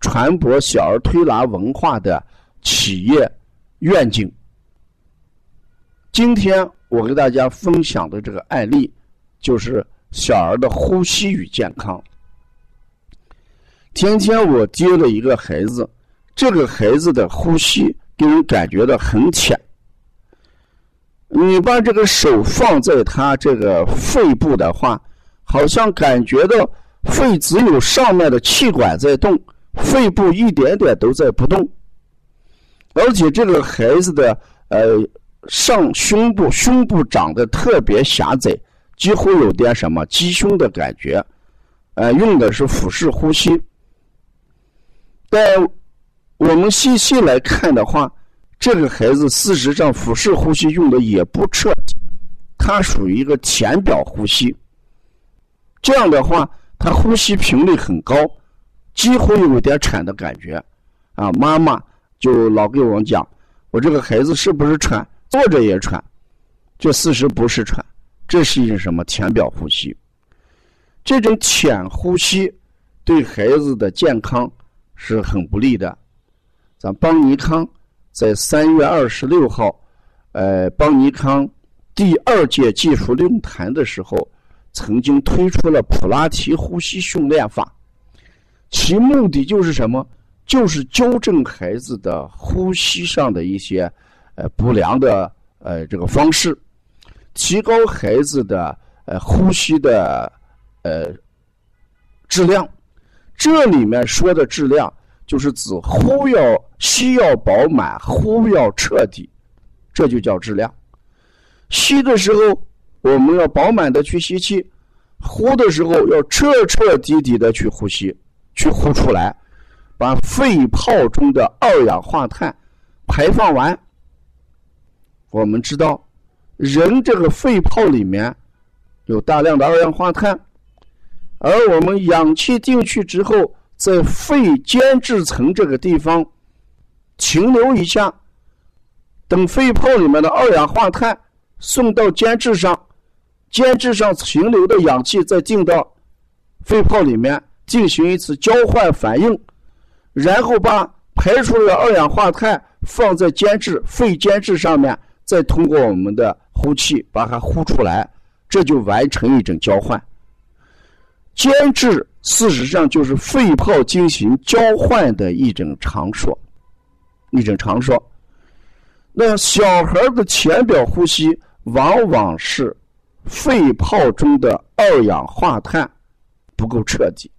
传播小儿推拿文化的企业愿景。今天我给大家分享的这个案例，就是小儿的呼吸与健康。天天我接了一个孩子，这个孩子的呼吸给人感觉到很浅。你把这个手放在他这个肺部的话，好像感觉到。肺只有上面的气管在动，肺部一点点都在不动。而且这个孩子的呃上胸部胸部长得特别狭窄，几乎有点什么鸡胸的感觉。呃，用的是腹式呼吸。但我们细细来看的话，这个孩子事实上腹式呼吸用的也不彻底，他属于一个浅表呼吸。这样的话。他呼吸频率很高，几乎有点喘的感觉，啊，妈妈就老给我们讲，我这个孩子是不是喘？坐着也喘，这事实不是喘，这是一种什么浅表呼吸？这种浅呼吸对孩子的健康是很不利的。咱邦尼康在三月二十六号，呃，邦尼康第二届技术论坛的时候。曾经推出了普拉提呼吸训练法，其目的就是什么？就是纠正孩子的呼吸上的一些呃不良的呃这个方式，提高孩子的呃呼吸的呃质量。这里面说的质量，就是指呼要吸要饱满，呼要彻底，这就叫质量。吸的时候。我们要饱满的去吸气，呼的时候要彻彻底底的去呼吸，去呼出来，把肺泡中的二氧化碳排放完。我们知道，人这个肺泡里面有大量的二氧化碳，而我们氧气进去之后，在肺间质层这个地方停留一下，等肺泡里面的二氧化碳送到间质上。间质上停留的氧气再进到肺泡里面进行一次交换反应，然后把排出的二氧化碳放在间质肺间质上面，再通过我们的呼气把它呼出来，这就完成一种交换。间质事实上就是肺泡进行交换的一种场所，一种场所。那小孩的浅表呼吸往往是。肺泡中的二氧化碳不够彻底，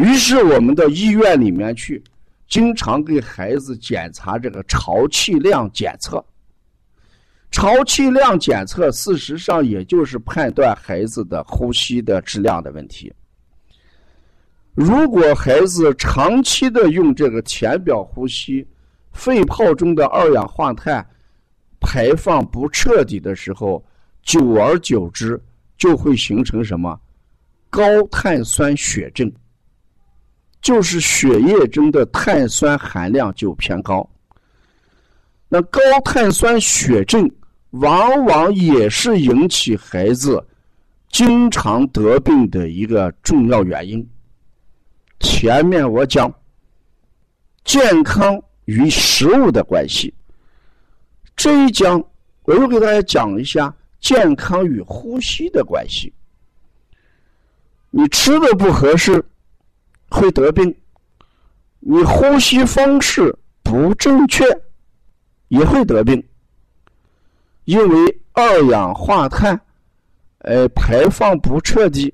于是我们到医院里面去，经常给孩子检查这个潮气量检测。潮气量检测事实上也就是判断孩子的呼吸的质量的问题。如果孩子长期的用这个浅表呼吸，肺泡中的二氧化碳排放不彻底的时候，久而久之，就会形成什么？高碳酸血症，就是血液中的碳酸含量就偏高。那高碳酸血症往往也是引起孩子经常得病的一个重要原因。前面我讲健康与食物的关系，这一讲我又给大家讲一下。健康与呼吸的关系，你吃的不合适会得病，你呼吸方式不正确，也会得病。因为二氧化碳，呃，排放不彻底，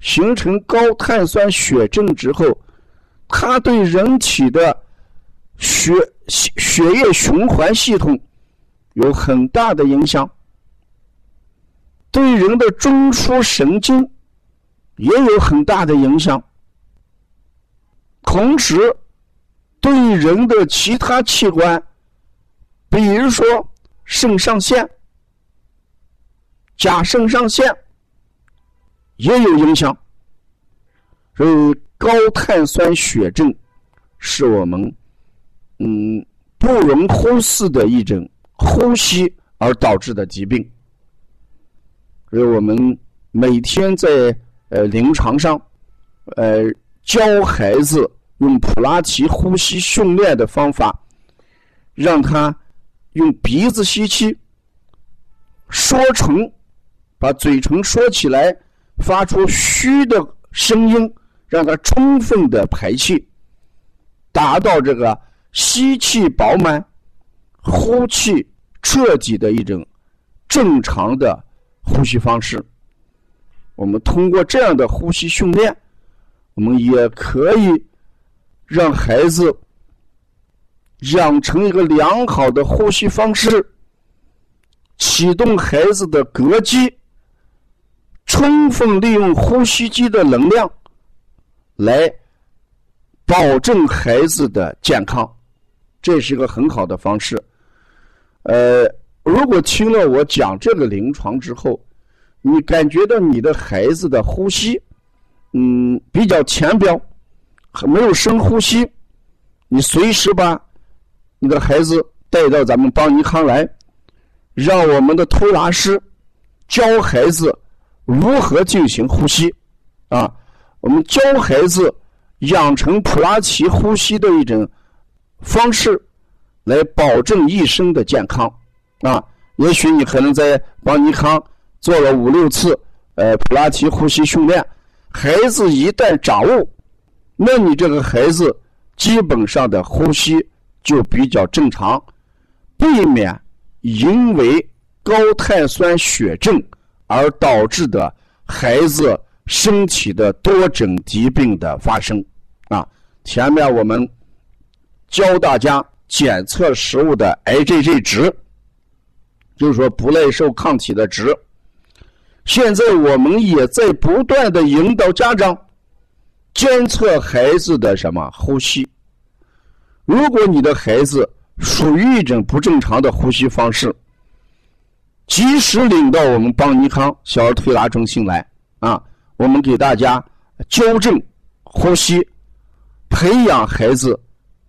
形成高碳酸血症之后，它对人体的血血血液循环系统有很大的影响，对人的中枢神经也有很大的影响，同时对人的其他器官，比如说。肾上腺、甲肾上腺也有影响，所以高碳酸血症是我们嗯不容忽视的一种呼吸而导致的疾病。所以我们每天在呃临床上呃教孩子用普拉提呼吸训练的方法，让他。用鼻子吸气，说成，把嘴唇说起来，发出虚的声音，让它充分的排气，达到这个吸气饱满、呼气彻底的一种正常的呼吸方式。我们通过这样的呼吸训练，我们也可以让孩子。养成一个良好的呼吸方式，启动孩子的膈肌，充分利用呼吸机的能量，来保证孩子的健康，这是一个很好的方式。呃，如果听了我讲这个临床之后，你感觉到你的孩子的呼吸，嗯，比较浅表，没有深呼吸，你随时把。你的孩子带到咱们邦尼康来，让我们的推拿师教孩子如何进行呼吸啊！我们教孩子养成普拉提呼吸的一种方式，来保证一生的健康啊！也许你可能在邦尼康做了五六次呃普拉提呼吸训练，孩子一旦掌握，那你这个孩子基本上的呼吸。就比较正常，避免因为高碳酸血症而导致的孩子身体的多种疾病的发生。啊，前面我们教大家检测食物的 IgG 值，就是说不耐受抗体的值。现在我们也在不断的引导家长监测孩子的什么呼吸。如果你的孩子属于一种不正常的呼吸方式，及时领到我们邦尼康小儿推拿中心来啊，我们给大家纠正呼吸，培养孩子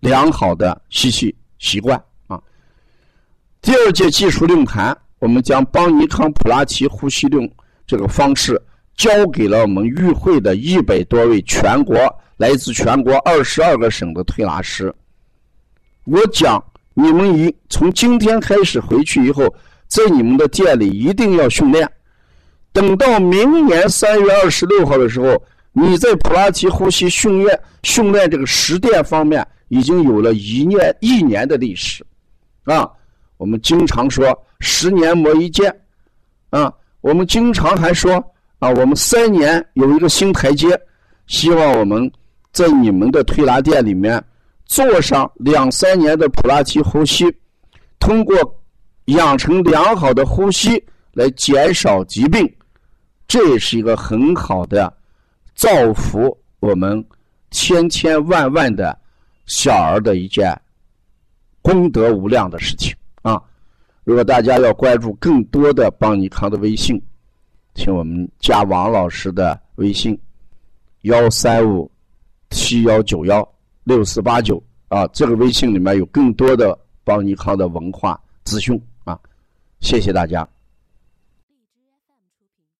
良好的吸气习惯啊。第二届技术论坛，我们将邦尼康普拉提呼吸论这个方式交给了我们与会的一百多位全国来自全国二十二个省的推拿师。我讲，你们一从今天开始回去以后，在你们的店里一定要训练。等到明年三月二十六号的时候，你在普拉提呼吸训练训练这个实践方面已经有了一年一年的历史，啊，我们经常说十年磨一剑，啊，我们经常还说啊，我们三年有一个新台阶，希望我们在你们的推拿店里面。做上两三年的普拉提呼吸，通过养成良好的呼吸来减少疾病，这也是一个很好的造福我们千千万万的小儿的一件功德无量的事情啊！如果大家要关注更多的邦尼康的微信，请我们加王老师的微信：幺三五七幺九幺。六四八九啊，这个微信里面有更多的邦尼康的文化资讯啊，谢谢大家。